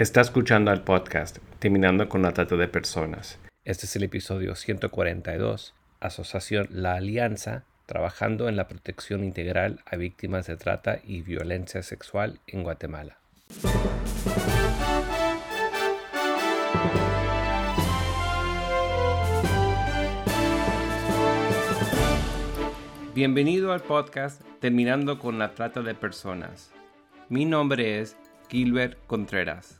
Está escuchando al podcast Terminando con la Trata de Personas. Este es el episodio 142, Asociación La Alianza, trabajando en la protección integral a víctimas de trata y violencia sexual en Guatemala. Bienvenido al podcast Terminando con la Trata de Personas. Mi nombre es Gilbert Contreras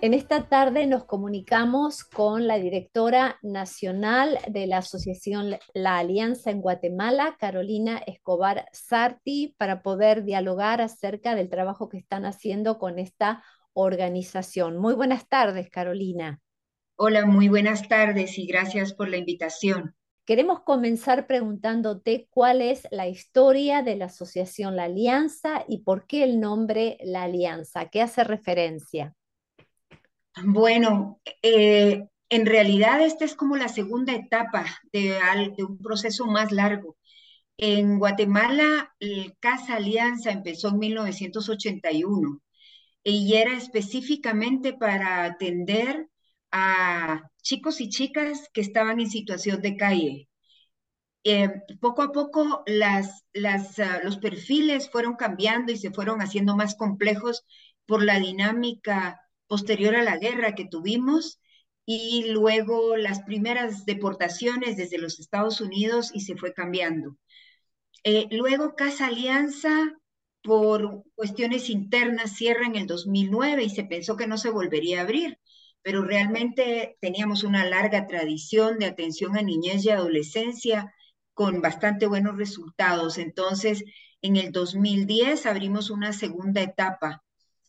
En esta tarde nos comunicamos con la directora nacional de la Asociación La Alianza en Guatemala, Carolina Escobar Sarti, para poder dialogar acerca del trabajo que están haciendo con esta organización. Muy buenas tardes, Carolina. Hola, muy buenas tardes y gracias por la invitación. Queremos comenzar preguntándote cuál es la historia de la Asociación La Alianza y por qué el nombre La Alianza, qué hace referencia. Bueno, eh, en realidad esta es como la segunda etapa de, un proceso más largo. En Guatemala, el Casa Alianza empezó en 1981 y era específicamente para atender a chicos y chicas que estaban en situación de calle. Eh, poco a poco ah, los perfiles fueron cambiando y se fueron haciendo más complejos por la dinámica posterior a la guerra que tuvimos y luego las primeras deportaciones desde los Estados Unidos y se fue cambiando. Eh, luego Casa Alianza, por cuestiones internas, cierra en el 2009 y se pensó que no se volvería a abrir, pero realmente teníamos una larga tradición de atención a niñez y adolescencia con bastante buenos resultados. Entonces, en el 2010 abrimos una segunda etapa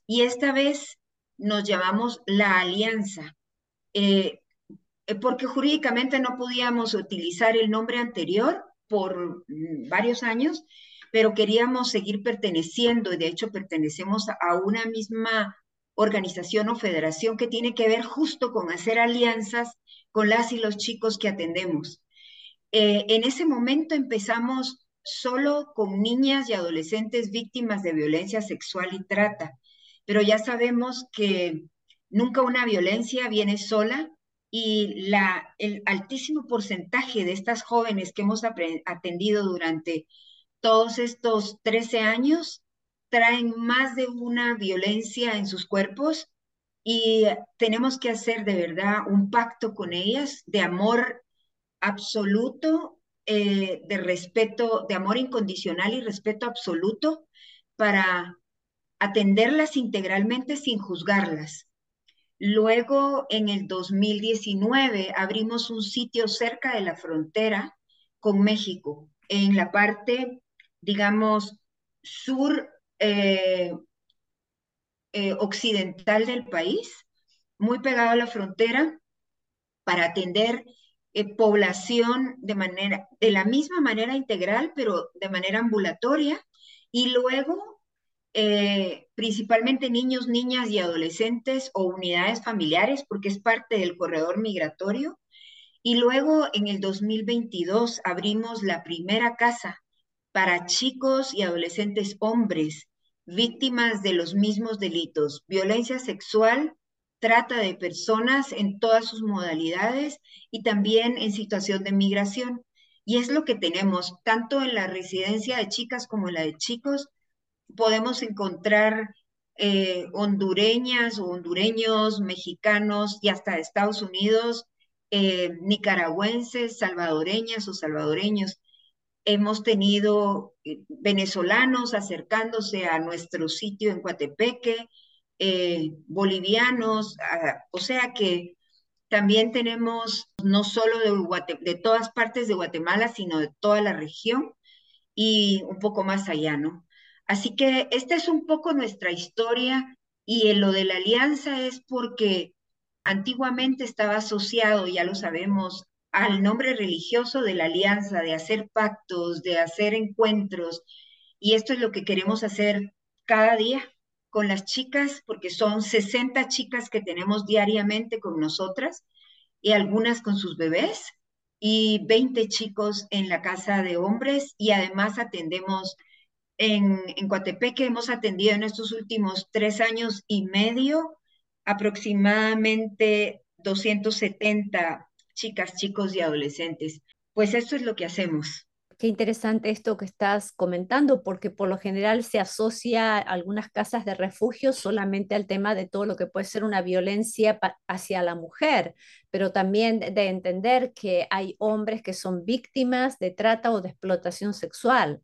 y esta vez nos llamamos la alianza, eh, eh, porque jurídicamente no podíamos utilizar el nombre anterior por mm, varios años, pero queríamos seguir perteneciendo y de hecho pertenecemos a una misma organización o federación que tiene que ver justo con hacer alianzas con las y los chicos que atendemos. Eh, en ese momento empezamos solo con niñas y adolescentes víctimas de violencia sexual y trata pero ya sabemos que nunca una violencia viene sola y la, el altísimo porcentaje de estas jóvenes que hemos atendido durante todos estos 13 años traen más de una violencia en sus cuerpos y tenemos que hacer de verdad un pacto con ellas de amor absoluto, eh, de respeto, de amor incondicional y respeto absoluto para atenderlas integralmente sin juzgarlas. Luego, en el 2019, abrimos un sitio cerca de la frontera con México, en la parte, digamos, sur eh, eh, occidental del país, muy pegado a la frontera, para atender eh, población de manera, de la misma manera integral, pero de manera ambulatoria, y luego eh, principalmente niños, niñas y adolescentes o unidades familiares, porque es parte del corredor migratorio. Y luego en el 2022 abrimos la primera casa para chicos y adolescentes hombres víctimas de los mismos delitos, violencia sexual, trata de personas en todas sus modalidades y también en situación de migración. Y es lo que tenemos tanto en la residencia de chicas como en la de chicos, podemos encontrar eh, hondureñas o hondureños, mexicanos y hasta de Estados Unidos, eh, nicaragüenses, salvadoreñas o salvadoreños. Hemos tenido eh, venezolanos acercándose a nuestro sitio en Coatepeque, bolivianos, o sea que también tenemos no solo de, de todas partes de Guatemala, sino de toda la región y un poco más allá, ¿no? Así que esta es un poco nuestra historia y lo de la alianza es porque antiguamente estaba asociado, ya lo sabemos, al nombre religioso de la alianza, de hacer pactos, de hacer encuentros, Y esto es lo que queremos hacer cada día con las chicas, porque son 60 chicas que tenemos diariamente con nosotras y algunas con sus bebés y 20 chicos en la casa de hombres y además atendemos en, en Coatepeque, hemos atendido en estos últimos tres años y medio aproximadamente 270 chicas, chicos y adolescentes. Pues esto es lo que hacemos. Qué interesante esto que estás comentando, porque por lo general se asocia algunas casas de refugio solamente al tema de todo lo que puede ser una violencia hacia la mujer, pero también de entender que hay hombres que son víctimas de trata o de explotación sexual.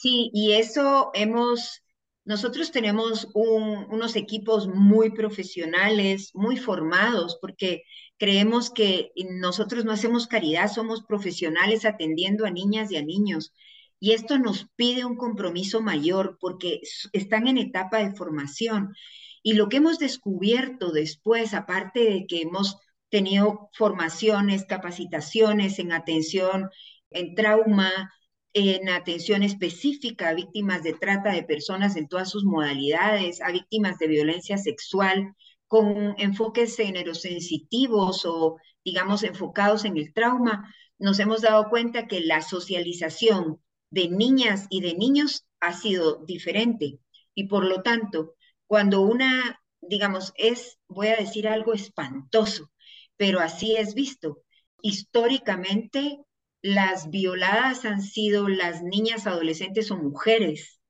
Sí, y eso hemos, nosotros tenemos unos equipos muy profesionales, muy formados, porque creemos que nosotros no hacemos caridad, somos profesionales atendiendo a niñas y a niños. Y esto nos pide un compromiso mayor porque están en etapa de formación. Y lo que hemos descubierto después, aparte de que hemos tenido formaciones, capacitaciones en atención, en trauma, en atención específica a víctimas de trata de personas en todas sus modalidades, a víctimas de violencia sexual, con enfoques generosensitivos o, digamos, enfocados en el trauma, nos hemos dado cuenta que la socialización de niñas y de niños ha sido diferente. Y por lo tanto, cuando una, digamos, es, voy a decir algo espantoso, pero así es visto, históricamente las violadas han sido las niñas, adolescentes o mujeres,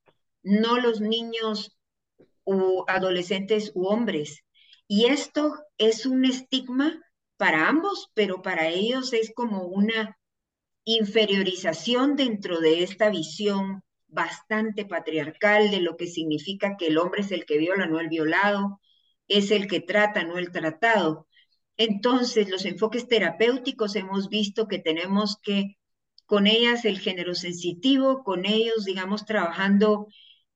no los niños o adolescentes u hombres. Y esto es un estigma para ambos, pero para ellos es como una inferiorización dentro de esta visión bastante patriarcal de lo que significa que el hombre es el que viola, no el violado, es el que trata, no el tratado. Entonces, los enfoques terapéuticos hemos visto que tenemos que, con ellas, el género sensitivo, con ellos, digamos, trabajando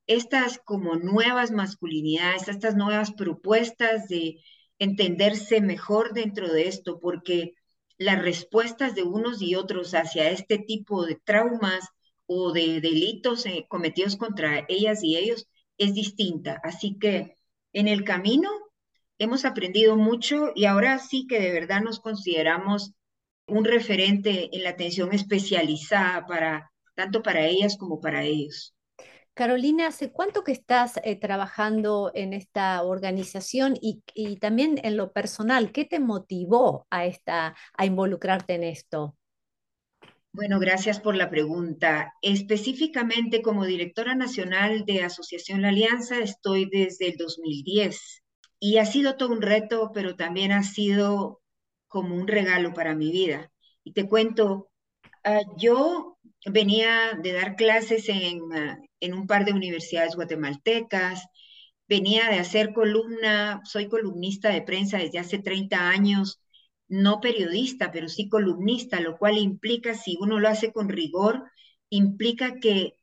estas como nuevas masculinidades, estas nuevas propuestas de entenderse mejor dentro de esto, porque las respuestas de unos y otros hacia este tipo de traumas o de delitos eh, cometidos contra ellas y ellos es distinta. Así que en el camino hemos aprendido mucho y ahora sí que de verdad nos consideramos un referente en la atención especializada para tanto para ellas como para ellos. Carolina, ¿hace cuánto que estás eh, trabajando en esta organización y, también en lo personal? ¿Qué te motivó a, esta, a involucrarte en esto? Bueno, gracias por la pregunta. Específicamente como directora nacional de Asociación La Alianza estoy desde el 2010 y ha sido todo un reto, pero también ha sido como un regalo para mi vida. Y te cuento, ah, yo venía de dar clases en, ah, en un par de universidades guatemaltecas, venía de hacer columna, soy columnista de prensa desde hace 30 años, no periodista, pero sí columnista, lo cual implica, si uno lo hace con rigor, implica que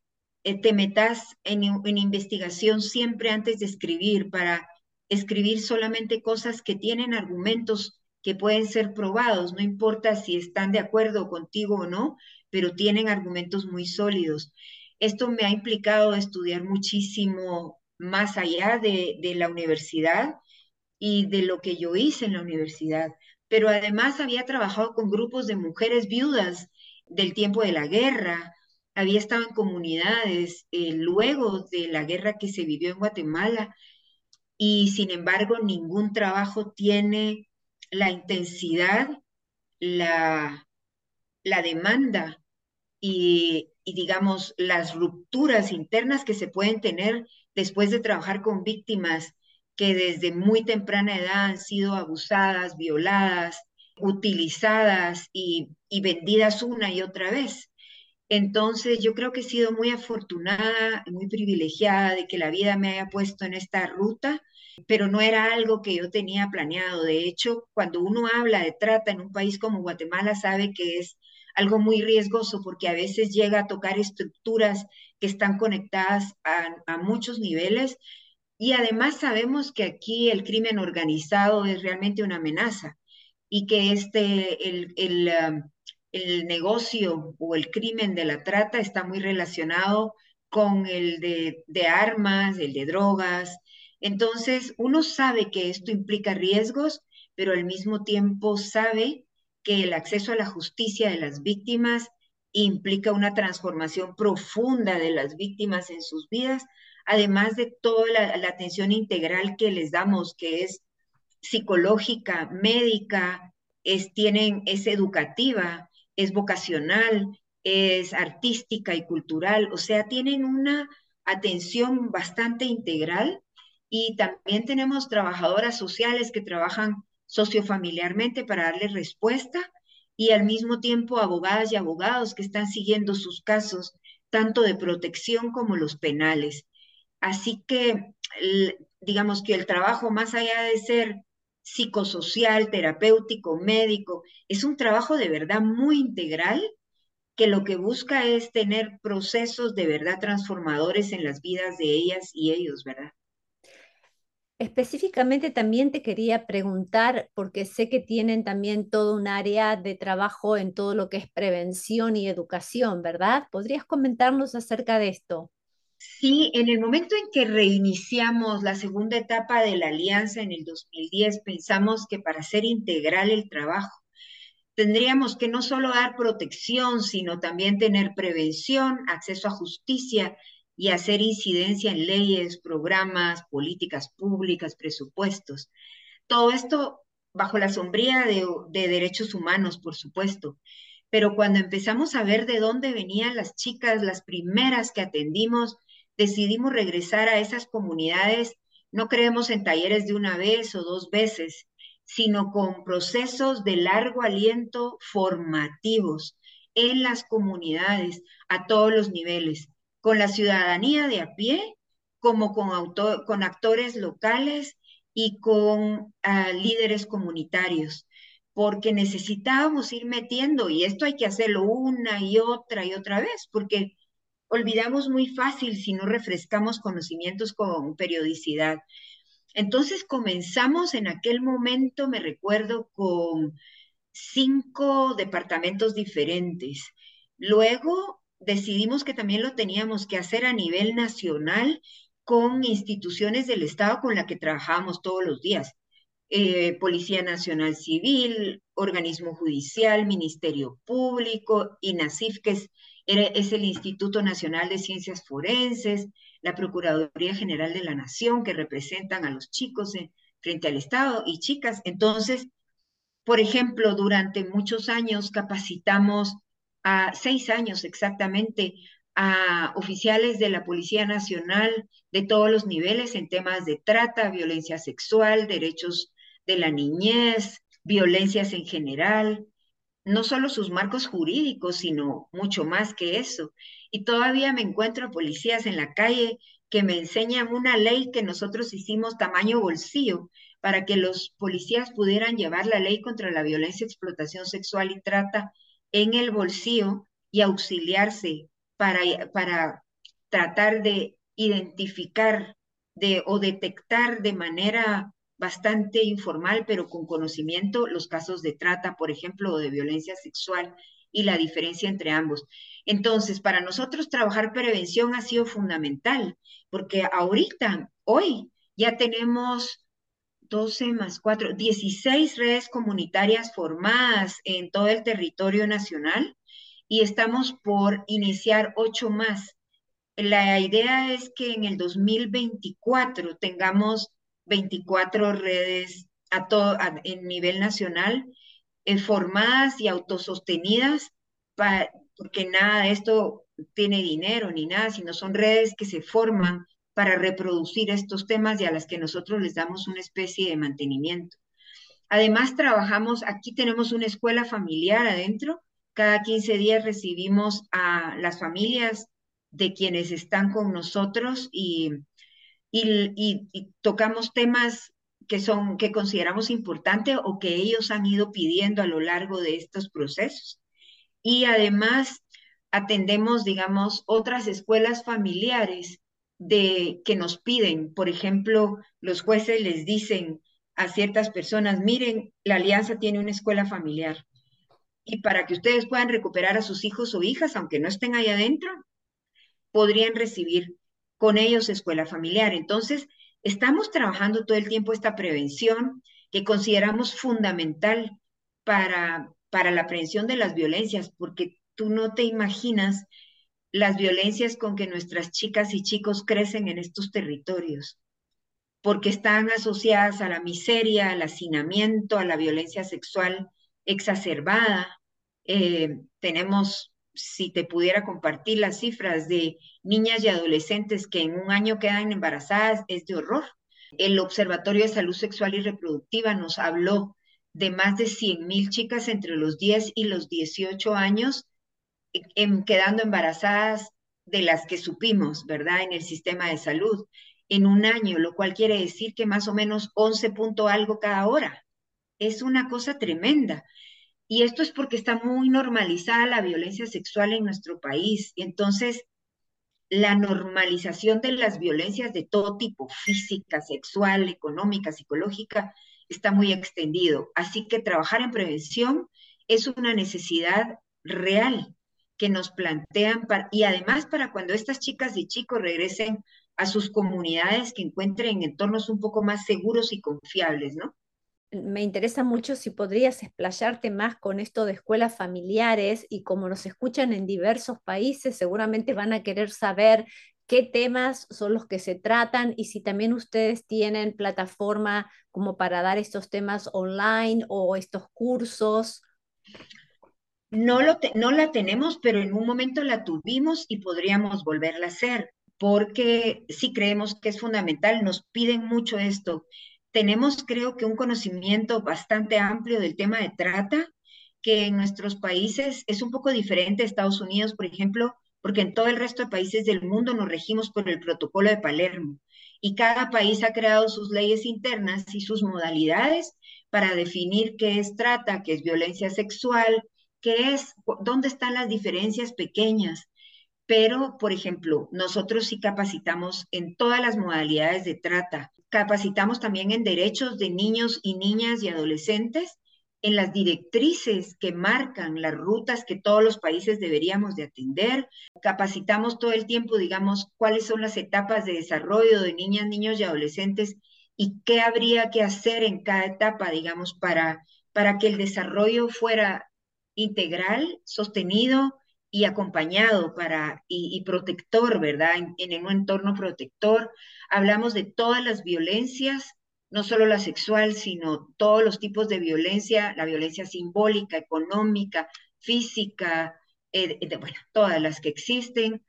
eh, te metas en, en investigación siempre antes de escribir, para escribir solamente cosas que tienen argumentos que pueden ser probados, no importa si están de acuerdo contigo o no, pero tienen argumentos muy sólidos. Esto me ha implicado estudiar muchísimo más allá de, la universidad y de lo que yo hice en la universidad, pero además había trabajado con grupos de mujeres viudas del tiempo de la guerra, había estado en comunidades eh, luego de la guerra que se vivió en Guatemala y sin embargo ningún trabajo tiene la intensidad, la, la demanda y, digamos, las rupturas internas que se pueden tener después de trabajar con víctimas que desde muy temprana edad han sido abusadas, violadas, utilizadas y, y vendidas una y otra vez. Entonces, yo creo que he sido muy afortunada, muy privilegiada de que la vida me haya puesto en esta ruta, pero no era algo que yo tenía planeado. De hecho, cuando uno habla de trata en un país como Guatemala, sabe que es algo muy riesgoso porque a veces llega a tocar estructuras que están conectadas a, muchos niveles y además sabemos que aquí el crimen organizado es realmente una amenaza y que este, el, el, um, el negocio o el crimen de la trata está muy relacionado con el de, de armas, el de drogas. Entonces, uno sabe que esto implica riesgos, pero al mismo tiempo sabe que el acceso a la justicia de las víctimas implica una transformación profunda de las víctimas en sus vidas, además de toda la, atención integral que les damos, que es psicológica, médica, es, tienen, es educativa, es vocacional, es artística y cultural, o sea, tienen una atención bastante integral y también tenemos trabajadoras sociales que trabajan sociofamiliarmente para darle respuesta y al mismo tiempo abogadas y abogados que están siguiendo sus casos, tanto de protección como los penales. Así que, digamos que el trabajo, más allá de ser psicosocial, terapéutico, médico, es un trabajo de verdad muy integral que lo que busca es tener procesos de verdad transformadores en las vidas de ellas y ellos, ¿verdad? Específicamente también te quería preguntar, porque sé que tienen también todo un área de trabajo en todo lo que es prevención y educación, ¿verdad? ¿Podrías comentarnos acerca de esto? Sí, en el momento en que reiniciamos la segunda etapa de la alianza en el 2010, pensamos que para ser integral el trabajo, tendríamos que no solo dar protección, sino también tener prevención, acceso a justicia y hacer incidencia en leyes, programas, políticas públicas, presupuestos. Todo esto bajo la sombría de, derechos humanos, por supuesto. Pero cuando empezamos a ver de dónde venían las chicas, las primeras que atendimos, decidimos regresar a esas comunidades. No creemos en talleres de una vez o dos veces, sino con procesos de largo aliento formativos en las comunidades a todos los niveles con la ciudadanía de a pie, como con, con actores locales y con ah, líderes comunitarios, porque necesitábamos ir metiendo, y esto hay que hacerlo una y otra y otra vez, porque olvidamos muy fácil si no refrescamos conocimientos con periodicidad. Entonces comenzamos en aquel momento, me recuerdo, con cinco departamentos diferentes. Luego decidimos que también lo teníamos que hacer a nivel nacional con instituciones del Estado con las que trabajamos todos los días. Eh, Policía Nacional Civil, Organismo Judicial, Ministerio Público, INACIF, que es, es el Instituto Nacional de Ciencias Forenses, la Procuraduría General de la Nación, que representan a los chicos frente al Estado y chicas. Entonces, por ejemplo, durante muchos años capacitamos a seis años exactamente a oficiales de la Policía Nacional de todos los niveles en temas de trata, violencia sexual, derechos de la niñez, violencias en general, no solo sus marcos jurídicos, sino mucho más que eso. Y todavía me encuentro policías en la calle que me enseñan una ley que nosotros hicimos tamaño bolsillo para que los policías pudieran llevar la ley contra la violencia, explotación sexual y trata en el bolsillo y auxiliarse para, para tratar de identificar de, o detectar de manera bastante informal, pero con conocimiento, los casos de trata, por ejemplo, o de violencia sexual y la diferencia entre ambos. Entonces, para nosotros trabajar prevención ha sido fundamental, porque ahorita, hoy, ya tenemos 12 más 4, 16 redes comunitarias formadas en todo el territorio nacional y estamos por iniciar 8 más. La idea es que en el 2024 tengamos 24 redes a todo, en nivel nacional eh, formadas y autosostenidas, porque nada de esto tiene dinero ni nada, sino son redes que se forman para reproducir estos temas y a las que nosotros les damos una especie de mantenimiento. Además, trabajamos, aquí tenemos una escuela familiar adentro, cada 15 días recibimos a las familias de quienes están con nosotros y, y, tocamos temas que son que consideramos importantes o que ellos han ido pidiendo a lo largo de estos procesos. Y además atendemos, digamos, otras escuelas familiares de que nos piden, por ejemplo, los jueces les dicen a ciertas personas, miren, la alianza tiene una escuela familiar y para que ustedes puedan recuperar a sus hijos o hijas, aunque no estén ahí adentro, podrían recibir con ellos escuela familiar. Entonces, estamos trabajando todo el tiempo esta prevención que consideramos fundamental para, para la prevención de las violencias, porque tú no te imaginas las violencias con que nuestras chicas y chicos crecen en estos territorios, porque están asociadas a la miseria, al hacinamiento, a la violencia sexual exacerbada. Eh, tenemos, si te pudiera compartir las cifras de niñas y adolescentes que en un año quedan embarazadas, es de horror. El Observatorio de Salud Sexual y Reproductiva nos habló de más de 100 mil chicas entre los 10 y los 18 años quedando embarazadas de las que supimos, ¿verdad? En el sistema de salud en un año, lo cual quiere decir que más o menos 11 punto algo cada hora. Es una cosa tremenda. Y esto es porque está muy normalizada la violencia sexual en nuestro país. Y entonces, la normalización de las violencias de todo tipo, física, sexual, económica, psicológica, está muy extendido. Así que trabajar en prevención es una necesidad real que nos plantean y además para cuando estas chicas y chicos regresen a sus comunidades que encuentren entornos un poco más seguros y confiables, ¿no? Me interesa mucho si podrías explayarte más con esto de escuelas familiares y como nos escuchan en diversos países, seguramente van a querer saber qué temas son los que se tratan y si también ustedes tienen plataforma como para dar estos temas online o estos cursos. No, lo no la tenemos, pero en un momento la tuvimos y podríamos volverla a hacer, porque sí creemos que es fundamental, nos piden mucho esto. Tenemos, creo que, un conocimiento bastante amplio del tema de trata, que en nuestros países es un poco diferente Estados Unidos, por ejemplo, porque en todo el resto de países del mundo nos regimos por el protocolo de Palermo y cada país ha creado sus leyes internas y sus modalidades para definir qué es trata, qué es violencia sexual, qué es, dónde están las diferencias pequeñas. Pero, por ejemplo, nosotros sí capacitamos en todas las modalidades de trata. Capacitamos también en derechos de niños y niñas y adolescentes, en las directrices que marcan las rutas que todos los países deberíamos de atender. Capacitamos todo el tiempo, digamos, cuáles son las etapas de desarrollo de niñas, niños y adolescentes y qué habría que hacer en cada etapa, digamos, para, para que el desarrollo fuera integral, sostenido y acompañado para, y, protector, ¿verdad? En, un entorno protector. Hablamos de todas las violencias, no solo la sexual, sino todos los tipos de violencia, la violencia simbólica, económica, física, eh, bueno, todas las que existen.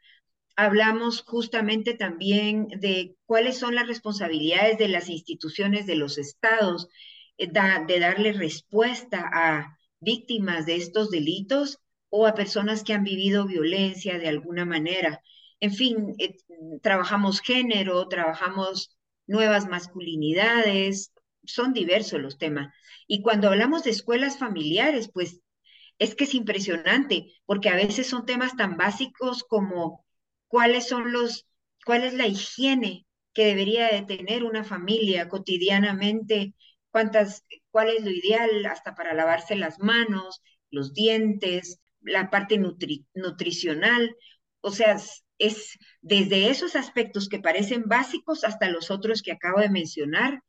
Hablamos justamente también de cuáles son las responsabilidades de las instituciones de los estados, eh, de darle respuesta a, víctimas de estos delitos o a personas que han vivido violencia de alguna manera. En fin, eh, trabajamos género, trabajamos nuevas masculinidades, son diversos los temas. Y cuando hablamos de escuelas familiares, pues es que es impresionante, porque a veces son temas tan básicos como cuáles son los, cuál es la higiene que debería de tener una familia cotidianamente cuántas, cuál es lo ideal hasta para lavarse las manos, los dientes, la parte nutricional. O sea, es desde esos aspectos que parecen básicos hasta los otros que acabo de mencionar.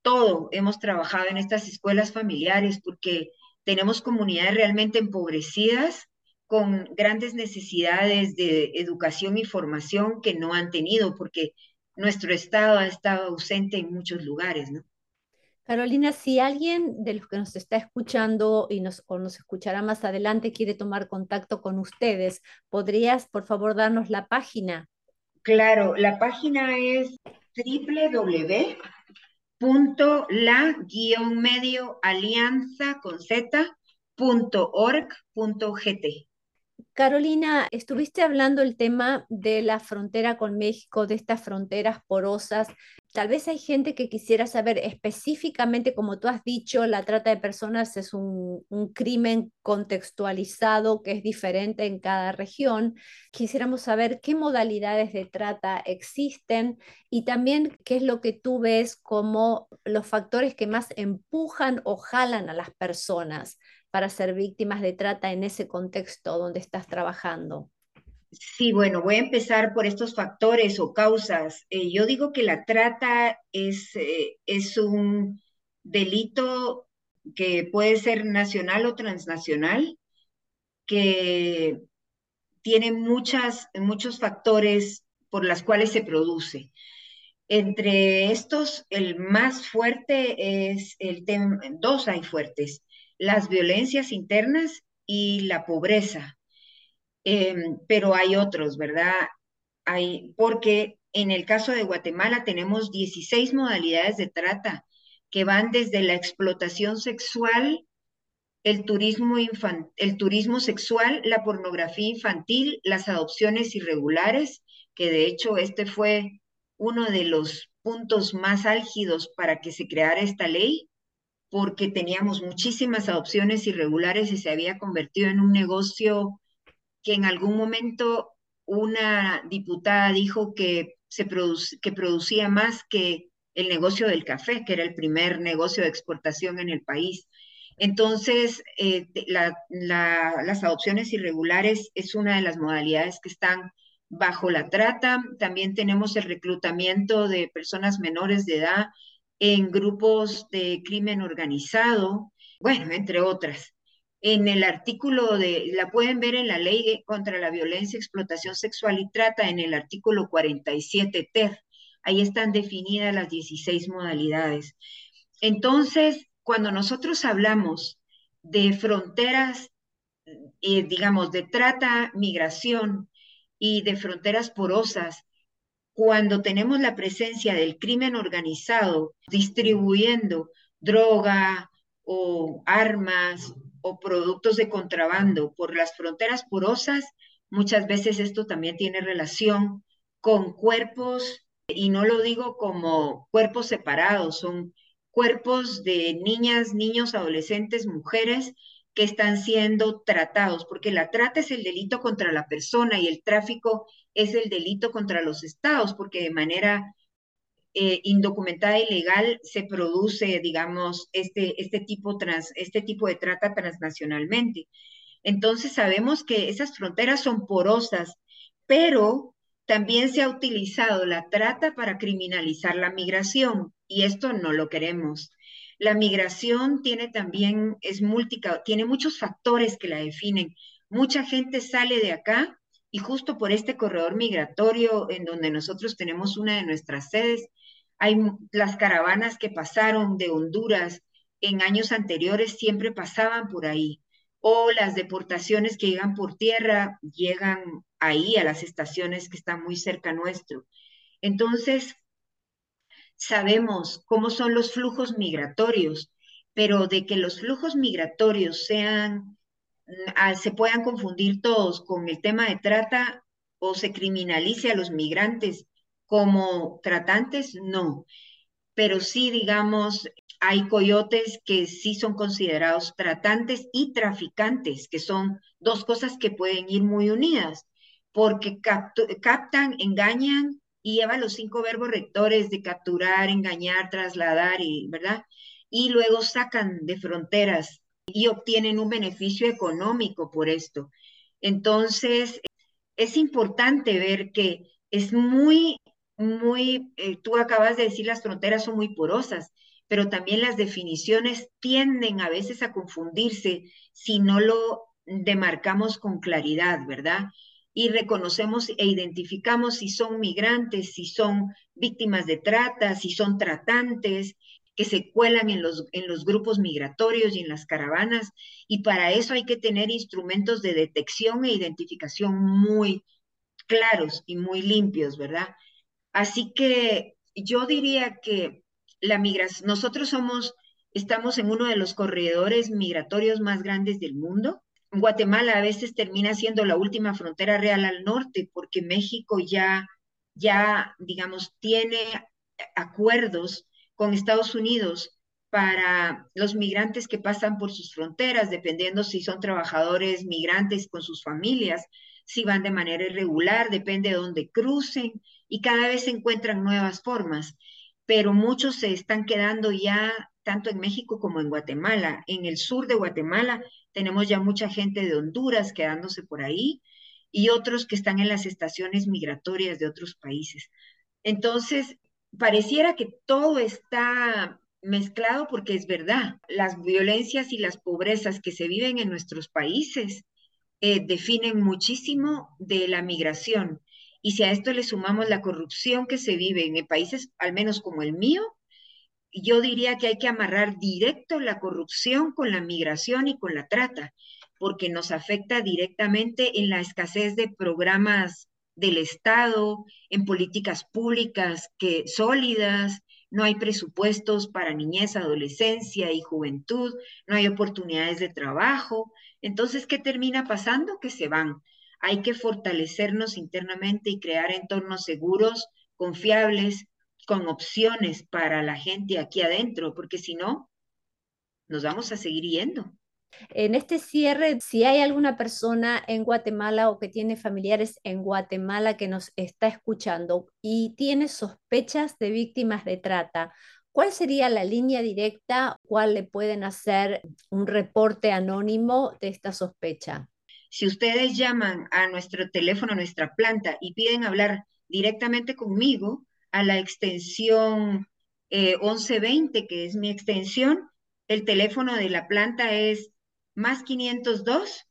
Todo hemos trabajado en estas escuelas familiares porque tenemos comunidades realmente empobrecidas con grandes necesidades de educación y formación que no han tenido porque nuestro Estado ha estado ausente en muchos lugares, ¿no? Carolina, si alguien de los que nos está escuchando y nos, o nos escuchará más adelante quiere tomar contacto con ustedes, ¿podrías, por favor, darnos la página? Claro, la página es www.la-medioalianza con Carolina, estuviste hablando el tema de la frontera con México, de estas fronteras porosas. Tal vez hay gente que quisiera saber específicamente, como tú has dicho, la trata de personas es un, un crimen contextualizado que es diferente en cada región. Quisiéramos saber qué modalidades de trata existen y también qué es lo que tú ves como los factores que más empujan o jalan a las personas para ser víctimas de trata en ese contexto donde estás trabajando? Sí, bueno, voy a empezar por estos factores o causas. Eh, yo digo que la trata es, eh, es un delito que puede ser nacional o transnacional, que tiene muchas, muchos factores por las cuales se produce. Entre estos, el más fuerte es el tema, dos hay fuertes, las violencias internas y la pobreza. Em, pero hay otros, ¿verdad? Hay, porque en el caso de Guatemala tenemos 16 modalidades de trata que van desde la explotación sexual, el turismo, el turismo sexual, la pornografía infantil, las adopciones irregulares, que de hecho este fue uno de los puntos más álgidos para que se creara esta ley, porque teníamos muchísimas adopciones irregulares y se había convertido en un negocio que en algún momento una diputada dijo que, se producía más que el negocio del café, que era el primer negocio de exportación en el país. Entonces, eh, las adopciones irregulares es una de las modalidades que están bajo la trata. También tenemos el reclutamiento de personas menores de edad en grupos de crimen organizado, bueno, entre otras en el artículo de, la pueden ver en la ley contra la violencia, explotación sexual y trata, en el artículo 47 ter. Ahí están definidas las 16 modalidades. Entonces, cuando nosotros hablamos de fronteras, eh, digamos, de trata, migración y de fronteras porosas, cuando tenemos la presencia del crimen organizado distribuyendo droga o armas o productos de contrabando por las fronteras porosas, muchas veces esto también tiene relación con cuerpos, y no lo digo como cuerpos separados, son cuerpos de niñas, niños, adolescentes, mujeres que están siendo tratados, porque la trata es el delito contra la persona y el tráfico es el delito contra los estados, porque de manera eh, indocumentada y legal se produce, digamos, este, este, tipo trans, este tipo de trata transnacionalmente. Entonces sabemos que esas fronteras son porosas, pero también se ha utilizado la trata para criminalizar la migración y esto no lo queremos. La migración tiene también, es tiene muchos factores que la definen. Mucha gente sale de acá y justo por este corredor migratorio en donde nosotros tenemos una de nuestras sedes, hay las caravanas que pasaron de Honduras en años anteriores siempre pasaban por ahí. O las deportaciones que llegan por tierra llegan ahí a las estaciones que están muy cerca nuestro. Entonces, sabemos cómo son los flujos migratorios, pero de que los flujos migratorios sean, mm, se puedan confundir todos con el tema de trata o se criminalice a los migrantes como tratantes, no, pero sí, digamos, hay coyotes que sí son considerados tratantes y traficantes, que son dos cosas que pueden ir muy unidas, porque captan, engañan y llevan los cinco verbos rectores de capturar, engañar, trasladar, y, ¿verdad? Y luego sacan de fronteras y obtienen un beneficio económico por esto. Entonces, es importante ver que es muy muy, eh, tú acabas de decir las fronteras son muy porosas, pero también las definiciones tienden a veces a confundirse si no lo demarcamos con claridad, ¿verdad? Y reconocemos e identificamos si son migrantes, si son víctimas de trata, si son tratantes, que se cuelan en los, en los grupos migratorios y en las caravanas. Y para eso hay que tener instrumentos de detección e identificación muy claros y muy limpios, ¿verdad? Así que yo diría que la migración, nosotros somos, estamos en uno de los corredores migratorios más grandes del mundo. Guatemala a veces termina siendo la última frontera real al norte porque México ya, ya, digamos, tiene acuerdos con Estados Unidos para los migrantes que pasan por sus fronteras, dependiendo si son trabajadores migrantes con sus familias, si van de manera irregular, depende de dónde crucen y cada vez se encuentran nuevas formas, pero muchos se están quedando ya tanto en México como en Guatemala. En el sur de Guatemala tenemos ya mucha gente de Honduras quedándose por ahí y otros que están en las estaciones migratorias de otros países. Entonces, pareciera que todo está mezclado porque es verdad, las violencias y las pobrezas que se viven en nuestros países eh, definen muchísimo de la migración. Y si a esto le sumamos la corrupción que se vive en países, al menos como el mío, yo diría que hay que amarrar directo la corrupción con la migración y con la trata, porque nos afecta directamente en la escasez de programas del Estado, en políticas públicas que sólidas, no hay presupuestos para niñez, adolescencia y juventud, no hay oportunidades de trabajo. Entonces, ¿qué termina pasando? Que se van. Hay que fortalecernos internamente y crear entornos seguros, confiables, con opciones para la gente aquí adentro, porque si no, nos vamos a seguir yendo. En este cierre, si hay alguna persona en Guatemala o que tiene familiares en Guatemala que nos está escuchando y tiene sospechas de víctimas de trata, ¿cuál sería la línea directa? ¿Cuál le pueden hacer un reporte anónimo de esta sospecha? Si ustedes llaman a nuestro teléfono, a nuestra planta y piden hablar directamente conmigo a la extensión 1120, eh, que es mi extensión, el teléfono de la planta es más 502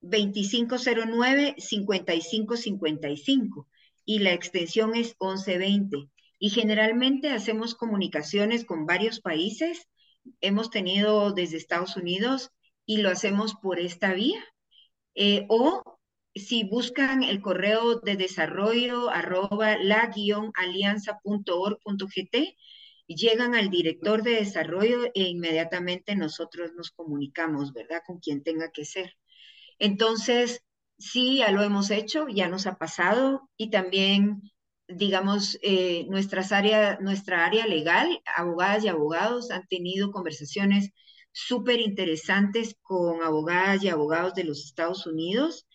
2509 5555 y la extensión es 1120. Y generalmente hacemos comunicaciones con varios países. Hemos tenido desde Estados Unidos y lo hacemos por esta vía. Eh, o si buscan el correo de desarrollo arroba la-alianza.org.gt, llegan al director de desarrollo e inmediatamente nosotros nos comunicamos, ¿verdad? Con quien tenga que ser. Entonces, sí, ya lo hemos hecho, ya nos ha pasado y también, digamos, eh, nuestras área, nuestra área legal, abogadas y abogados han tenido conversaciones súper interesantes con abogadas y abogados de los Estados Unidos,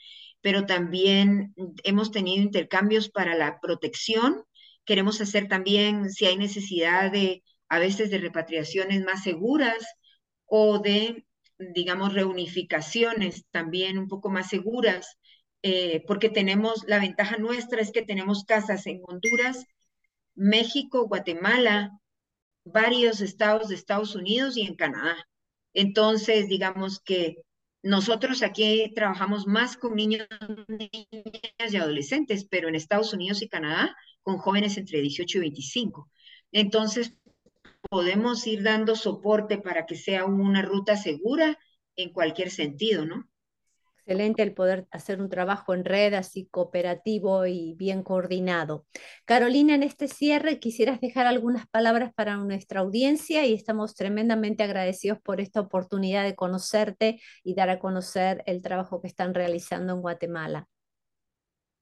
pero también hemos tenido intercambios para la protección Queremos hacer también, si hay necesidad de, a veces, de repatriaciones más seguras o de, digamos, reunificaciones también un poco más seguras, eh, porque tenemos, la ventaja nuestra es que tenemos casas en Honduras, México, Guatemala, varios estados de Estados Unidos y en Canadá. Entonces, digamos que nosotros aquí trabajamos más con niños, niñas y adolescentes, pero en Estados Unidos y Canadá con jóvenes entre 18 y 25. Entonces, podemos ir dando soporte para que sea una ruta segura en cualquier sentido, ¿no? Excelente el poder hacer un trabajo en red así cooperativo y bien coordinado. Carolina, en este cierre quisieras dejar algunas palabras para nuestra audiencia y estamos tremendamente agradecidos por esta oportunidad de conocerte y dar a conocer el trabajo que están realizando en Guatemala.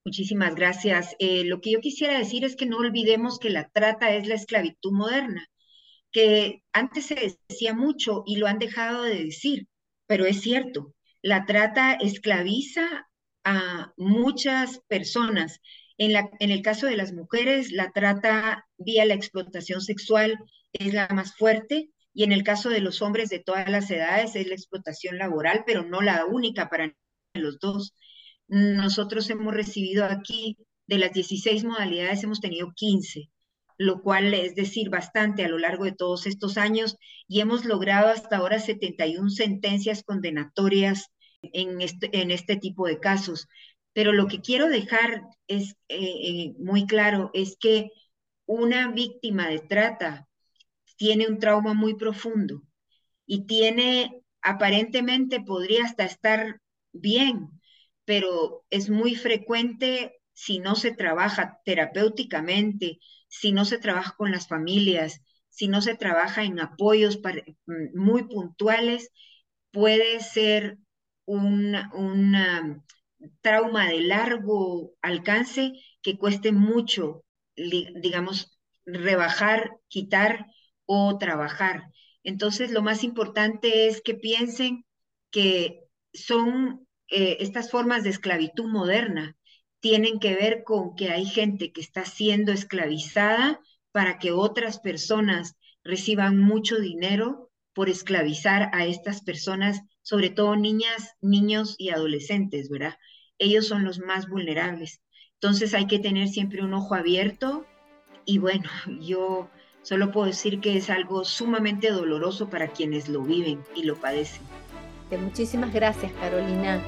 Muchísimas gracias. Eh, lo que yo quisiera decir es que no olvidemos que la trata es la esclavitud moderna, que antes se decía mucho y lo han dejado de decir, pero es cierto, la trata esclaviza a muchas personas. En, la, en el caso de las mujeres, la trata vía la explotación sexual es la más fuerte y en el caso de los hombres de todas las edades es la explotación laboral, pero no la única para los dos. Nosotros hemos recibido aquí de las 16 modalidades, hemos tenido 15, lo cual es decir bastante a lo largo de todos estos años y hemos logrado hasta ahora 71 sentencias condenatorias en este, en este tipo de casos. Pero lo que quiero dejar es eh, eh, muy claro es que una víctima de trata tiene un trauma muy profundo y tiene, aparentemente podría hasta estar bien, pero es muy frecuente si no se trabaja terapéuticamente, si no se trabaja con las familias, si no se trabaja en apoyos mm, muy puntuales, puede ser un trauma de largo alcance que cueste mucho, digamos, rebajar, quitar o trabajar. Entonces, lo más importante es que piensen que son eh, estas formas de esclavitud moderna tienen que ver con que hay gente que está siendo esclavizada para que otras personas reciban mucho dinero por esclavizar a estas personas, sobre todo niñas, niños y adolescentes, ¿verdad? ellos son los más vulnerables. Entonces hay que tener siempre un ojo abierto y bueno, yo solo puedo decir que es algo sumamente doloroso para quienes lo viven y lo padecen. Muchísimas gracias, Carolina.